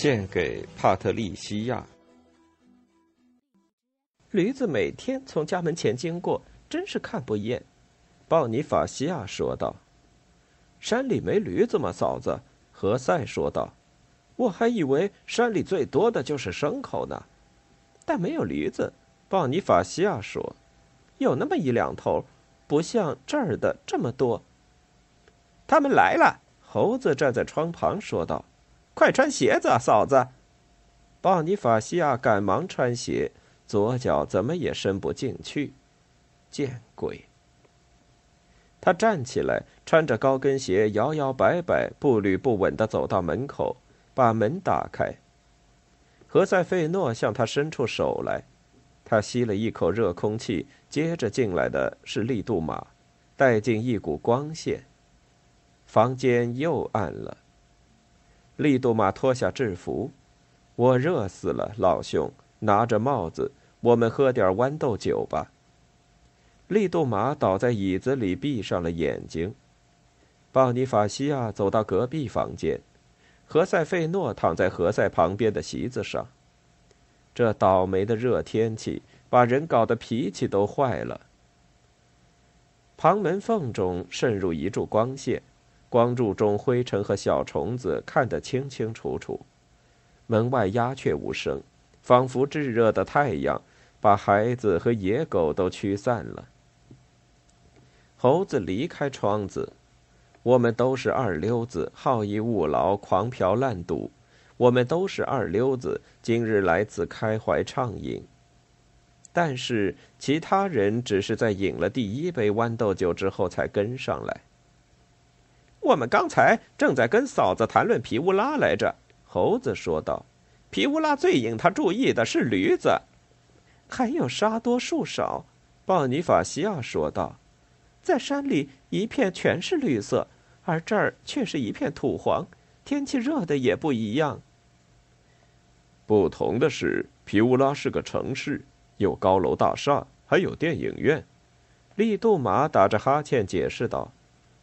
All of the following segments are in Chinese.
献给帕特利西亚。驴子每天从家门前经过，真是看不厌。鲍尼法西亚说道：“山里没驴子吗，嫂子？”何塞说道：“我还以为山里最多的就是牲口呢。”但没有驴子，鲍尼法西亚说：“有那么一两头，不像这儿的这么多。”他们来了，猴子站在窗旁说道。快穿鞋子，嫂子！鲍尼法西亚赶忙穿鞋，左脚怎么也伸不进去。见鬼！他站起来，穿着高跟鞋，摇摇摆摆、步履不稳地走到门口，把门打开。何塞费诺向他伸出手来，他吸了一口热空气，接着进来的是利杜马，带进一股光线。房间又暗了。利杜马脱下制服，我热死了，老兄，拿着帽子，我们喝点豌豆酒吧。利杜马倒在椅子里，闭上了眼睛。鲍尼法西亚走到隔壁房间，何塞费诺躺在何塞旁边的席子上。这倒霉的热天气把人搞得脾气都坏了。旁门缝中渗入一柱光线。光柱中灰尘和小虫子看得清清楚楚，门外鸦雀无声，仿佛炙热的太阳把孩子和野狗都驱散了。猴子离开窗子，我们都是二流子，好逸恶劳，狂嫖滥赌。我们都是二流子，今日来此开怀畅饮。但是其他人只是在饮了第一杯豌豆酒之后才跟上来。我们刚才正在跟嫂子谈论皮乌拉来着，猴子说道：“皮乌拉最引他注意的是驴子，还有沙多树少。”鲍尼法西亚说道：“在山里一片全是绿色，而这儿却是一片土黄。天气热的也不一样。不同的是，皮乌拉是个城市，有高楼大厦，还有电影院。”利杜马打着哈欠解释道。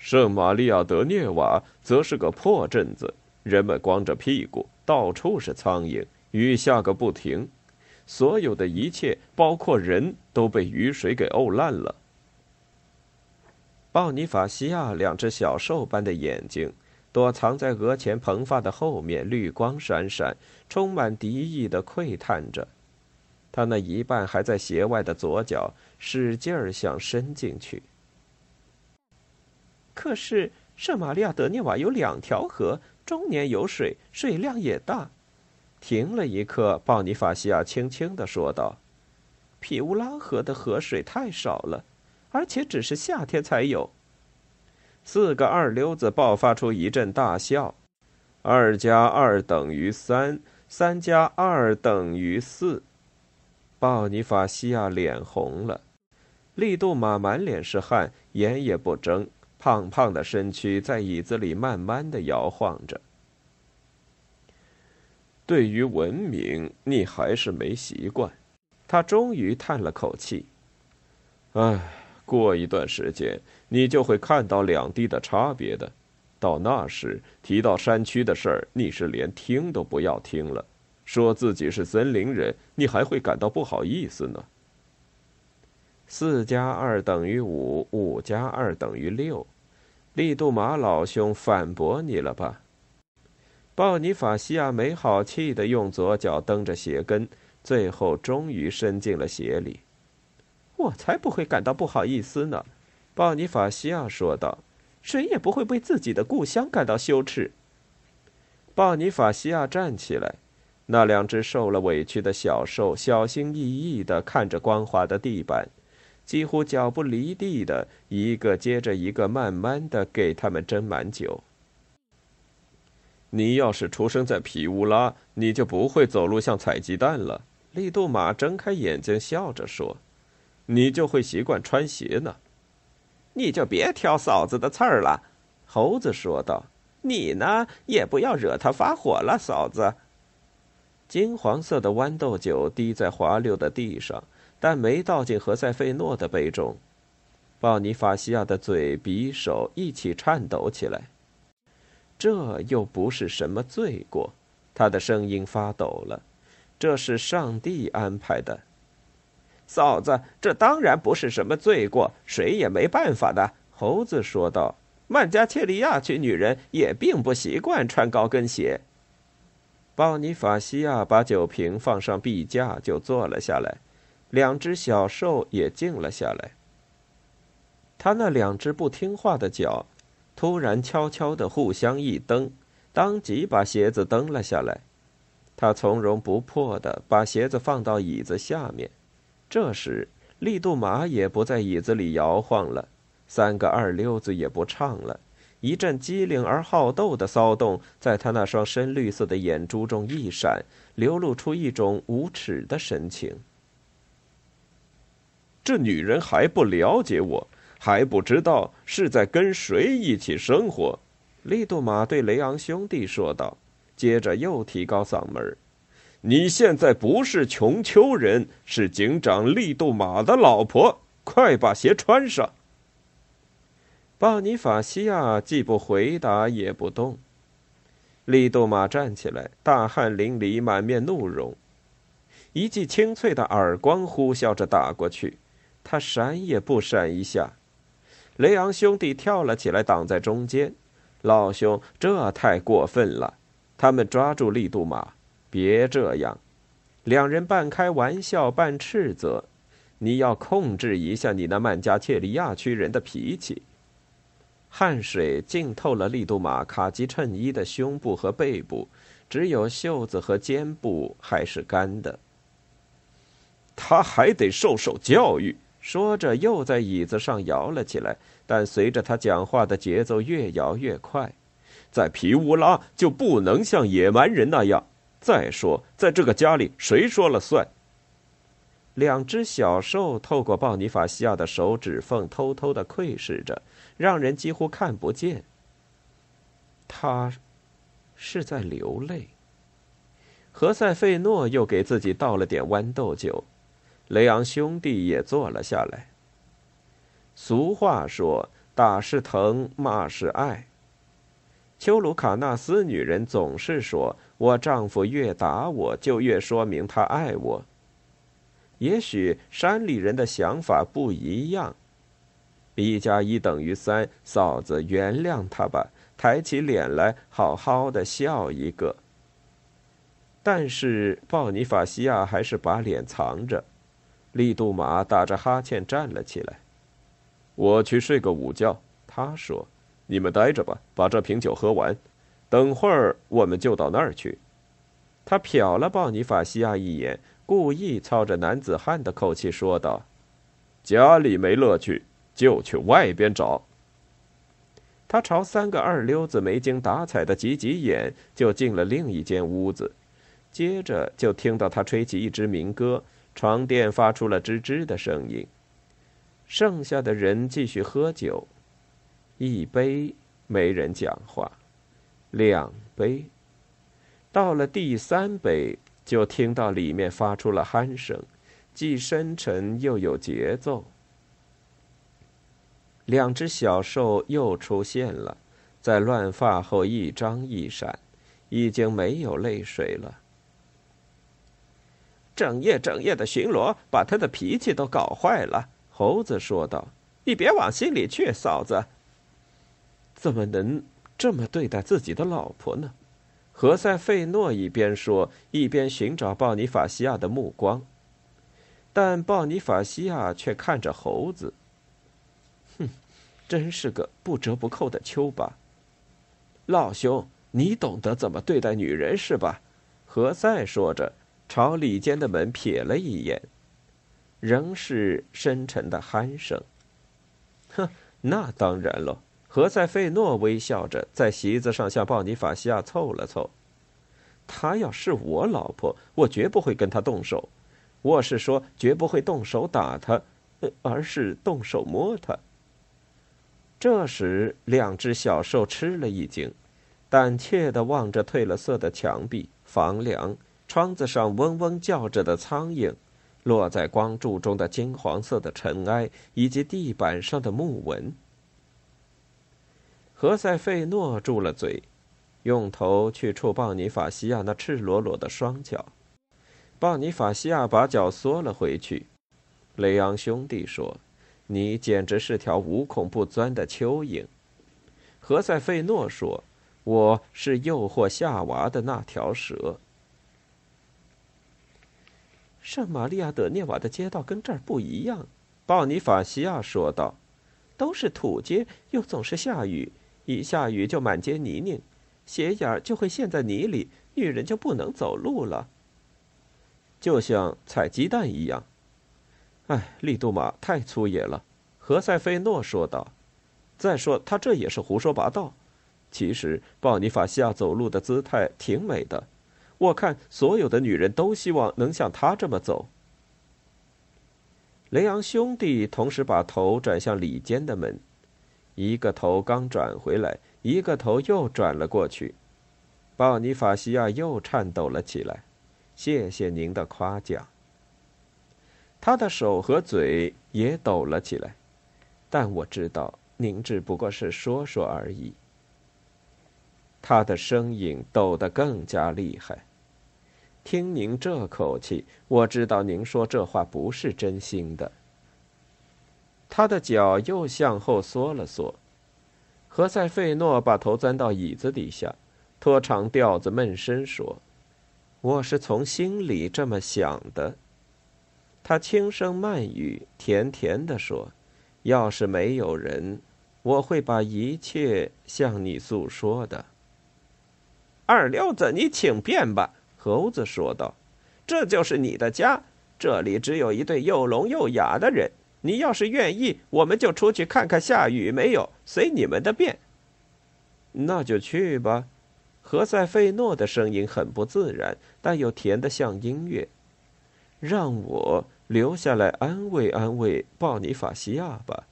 圣玛利亚德涅瓦则是个破镇子，人们光着屁股，到处是苍蝇，雨下个不停，所有的一切，包括人都被雨水给沤烂了。鲍尼法西亚两只小兽般的眼睛躲藏在额前蓬发的后面，绿光闪闪，充满敌意的窥探着。他那一半还在鞋外的左脚使劲儿想伸进去。可是圣玛利亚德涅瓦有两条河，终年有水，水量也大。停了一刻，鲍尼法西亚轻轻的说道：“皮乌拉河的河水太少了，而且只是夏天才有。”四个二溜子爆发出一阵大笑：“二加二等于三，三加二等于四。”鲍尼法西亚脸红了，利杜马满脸是汗，眼也不睁。胖胖的身躯在椅子里慢慢的摇晃着。对于文明，你还是没习惯。他终于叹了口气：“唉，过一段时间，你就会看到两地的差别的。到那时，提到山区的事儿，你是连听都不要听了。说自己是森林人，你还会感到不好意思呢。”四加二等于五，五加二等于六。利杜马老兄反驳你了吧？鲍尼法西亚没好气的用左脚蹬着鞋跟，最后终于伸进了鞋里。我才不会感到不好意思呢，鲍尼法西亚说道。谁也不会为自己的故乡感到羞耻。鲍尼法西亚站起来，那两只受了委屈的小兽小心翼翼的看着光滑的地板。几乎脚不离地的，一个接着一个，慢慢的给他们斟满酒。你要是出生在皮乌拉，你就不会走路像采鸡蛋了。利杜马睁开眼睛，笑着说：“你就会习惯穿鞋呢。”你就别挑嫂子的刺儿了，猴子说道。“你呢，也不要惹他发火了，嫂子。”金黄色的豌豆酒滴在滑溜的地上，但没倒进何塞费诺的杯中。鲍尼法西亚的嘴、鼻、手一起颤抖起来。这又不是什么罪过，他的声音发抖了。这是上帝安排的，嫂子，这当然不是什么罪过，谁也没办法的。猴子说道：“曼加切利亚区女人也并不习惯穿高跟鞋。”鲍尼法西亚把酒瓶放上壁架，就坐了下来，两只小兽也静了下来。他那两只不听话的脚。突然，悄悄地互相一蹬，当即把鞋子蹬了下来。他从容不迫地把鞋子放到椅子下面。这时，利杜马也不在椅子里摇晃了，三个二溜子也不唱了。一阵机灵而好斗的骚动在他那双深绿色的眼珠中一闪，流露出一种无耻的神情。这女人还不了解我。还不知道是在跟谁一起生活，利杜马对雷昂兄弟说道，接着又提高嗓门：“你现在不是穷丘人，是警长利杜马的老婆，快把鞋穿上。”巴尼法西亚既不回答也不动。利杜马站起来，大汗淋漓，满面怒容，一记清脆的耳光呼啸着打过去，他闪也不闪一下。雷昂兄弟跳了起来，挡在中间。老兄，这太过分了！他们抓住利杜马，别这样。两人半开玩笑，半斥责：“你要控制一下你那曼加切利亚区人的脾气。”汗水浸透了利杜马卡其衬衣的胸部和背部，只有袖子和肩部还是干的。他还得受受教育。说着，又在椅子上摇了起来。但随着他讲话的节奏越摇越快，在皮乌拉就不能像野蛮人那样。再说，在这个家里，谁说了算？两只小兽透过鲍尼法西亚的手指缝偷偷的窥视着，让人几乎看不见。他是在流泪。何塞费诺又给自己倒了点豌豆酒。雷昂兄弟也坐了下来。俗话说：“打是疼，骂是爱。”丘鲁卡纳斯女人总是说：“我丈夫越打我，就越说明他爱我。”也许山里人的想法不一样。一加一等于三，嫂子原谅他吧，抬起脸来，好好的笑一个。但是鲍尼法西亚还是把脸藏着。利杜马打着哈欠站了起来。我去睡个午觉，他说：“你们待着吧，把这瓶酒喝完，等会儿我们就到那儿去。”他瞟了鲍尼法西亚一眼，故意操着男子汉的口气说道：“家里没乐趣，就去外边找。”他朝三个二溜子没精打采的挤挤眼，就进了另一间屋子，接着就听到他吹起一支民歌。床垫发出了吱吱的声音。剩下的人继续喝酒，一杯没人讲话，两杯，到了第三杯，就听到里面发出了鼾声，既深沉又有节奏。两只小兽又出现了，在乱发后一张一闪，已经没有泪水了。整夜整夜的巡逻，把他的脾气都搞坏了。猴子说道：“你别往心里去，嫂子。怎么能这么对待自己的老婆呢？”何塞费诺一边说，一边寻找鲍尼法西亚的目光。但鲍尼法西亚却看着猴子。哼，真是个不折不扣的丘巴。老兄，你懂得怎么对待女人是吧？何塞说着。朝里间的门瞥了一眼，仍是深沉的鼾声。哼，那当然了，何塞费诺微笑着在席子上向鲍尼法西亚凑了凑。她要是我老婆，我绝不会跟她动手。我是说，绝不会动手打她，而是动手摸她。这时，两只小兽吃了一惊，胆怯的望着褪了色的墙壁、房梁、窗子上嗡嗡叫着的苍蝇，落在光柱中的金黄色的尘埃，以及地板上的木纹。何塞费诺住了嘴，用头去触鲍尼法西亚那赤裸裸的双脚。鲍尼法西亚把脚缩了回去。雷昂兄弟说：“你简直是条无孔不钻的蚯蚓。”何塞费诺说：“我是诱惑夏娃的那条蛇。”圣玛利亚德涅瓦的街道跟这儿不一样，鲍尼法西亚说道：“都是土街，又总是下雨。”一下雨就满街泥泞，鞋眼儿就会陷在泥里，女人就不能走路了。就像踩鸡蛋一样。哎，利杜马太粗野了，何塞菲诺说道。再说他这也是胡说八道。其实鲍尼法西亚走路的姿态挺美的，我看所有的女人都希望能像他这么走。雷昂兄弟同时把头转向里间的门。一个头刚转回来，一个头又转了过去。鲍尼法西亚又颤抖了起来。谢谢您的夸奖。他的手和嘴也抖了起来，但我知道您只不过是说说而已。他的声音抖得更加厉害。听您这口气，我知道您说这话不是真心的。他的脚又向后缩了缩，何塞费诺把头钻到椅子底下，拖长调子闷声说：“我是从心里这么想的。”他轻声慢语、甜甜地说：“要是没有人，我会把一切向你诉说的。”二流子，你请便吧。”猴子说道，“这就是你的家，这里只有一对又聋又哑的人。”你要是愿意，我们就出去看看下雨没有，随你们的便。那就去吧。何塞费诺的声音很不自然，但又甜得像音乐。让我留下来安慰安慰鲍尼法西亚吧。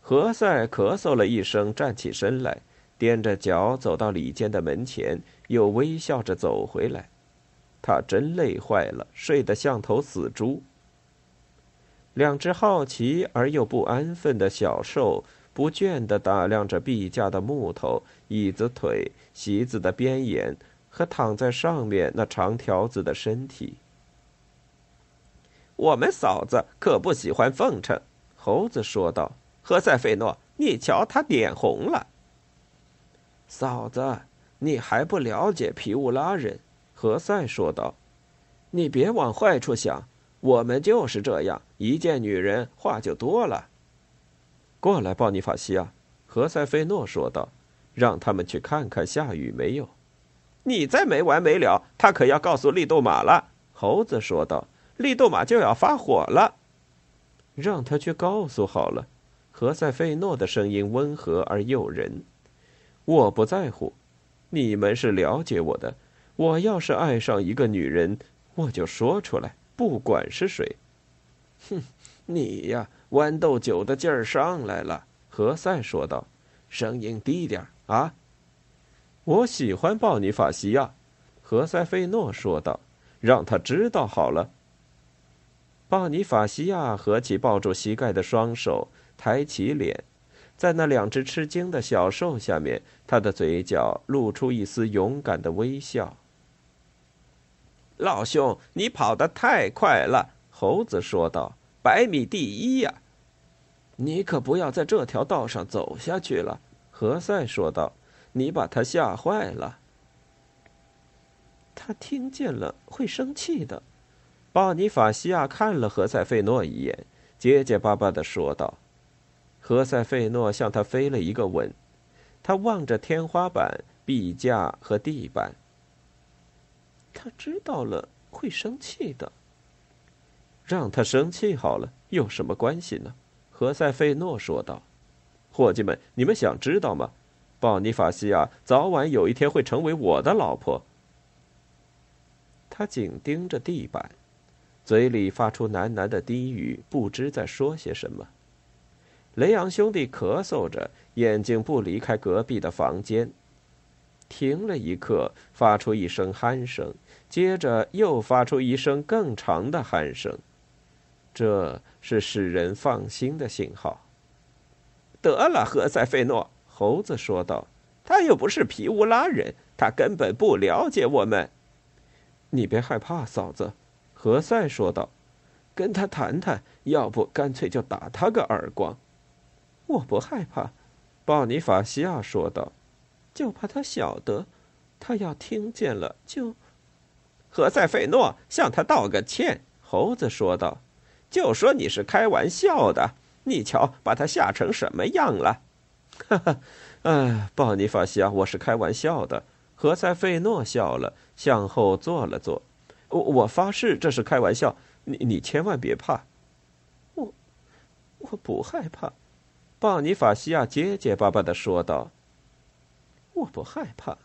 何塞咳嗽了一声，站起身来，踮着脚走到里间的门前，又微笑着走回来。他真累坏了，睡得像头死猪。两只好奇而又不安分的小兽，不倦地打量着壁架的木头、椅子腿、席子的边沿和躺在上面那长条子的身体。我们嫂子可不喜欢奉承，猴子说道。何塞费诺，你瞧，他脸红了。嫂子，你还不了解皮乌拉人，何塞说道。你别往坏处想。我们就是这样，一见女人话就多了。过来，鲍尼法西亚，何塞费诺说道：“让他们去看看下雨没有。”你再没完没了，他可要告诉利杜马了。”猴子说道：“利杜马就要发火了。”让他去告诉好了。何塞费诺的声音温和而诱人。我不在乎，你们是了解我的。我要是爱上一个女人，我就说出来。不管是谁，哼，你呀，豌豆酒的劲儿上来了。”何塞说道，“声音低点啊。”我喜欢鲍尼法西亚，何塞费诺说道，“让他知道好了。”鲍尼法西亚合起抱住膝盖的双手，抬起脸，在那两只吃惊的小兽下面，他的嘴角露出一丝勇敢的微笑。老兄，你跑得太快了，猴子说道。百米第一呀！你可不要在这条道上走下去了，何塞说道。你把他吓坏了。他听见了会生气的。鲍尼法西亚看了何塞费诺一眼，结结巴巴的说道。何塞费诺向他飞了一个吻，他望着天花板、壁架和地板。他知道了会生气的，让他生气好了，有什么关系呢？何塞费诺说道。伙计们，你们想知道吗？鲍尼法西亚早晚有一天会成为我的老婆。他紧盯着地板，嘴里发出喃喃的低语，不知在说些什么。雷昂兄弟咳嗽着，眼睛不离开隔壁的房间。停了一刻，发出一声鼾声，接着又发出一声更长的鼾声，这是使人放心的信号。得了，何塞费诺，猴子说道：“他又不是皮乌拉人，他根本不了解我们。”你别害怕，嫂子，何塞说道：“跟他谈谈，要不干脆就打他个耳光。”我不害怕，鲍尼法西亚说道：“就怕他晓得，他要听见了就……”何塞费诺向他道个歉，猴子说道：“就说你是开玩笑的，你瞧把他吓成什么样了。”哈哈，哎，鲍尼法西亚，我是开玩笑的。何塞费诺笑了，向后坐了坐。我我发誓这是开玩笑，你你千万别怕。我我不害怕，鲍尼法西亚结结巴巴的说道。我不害怕。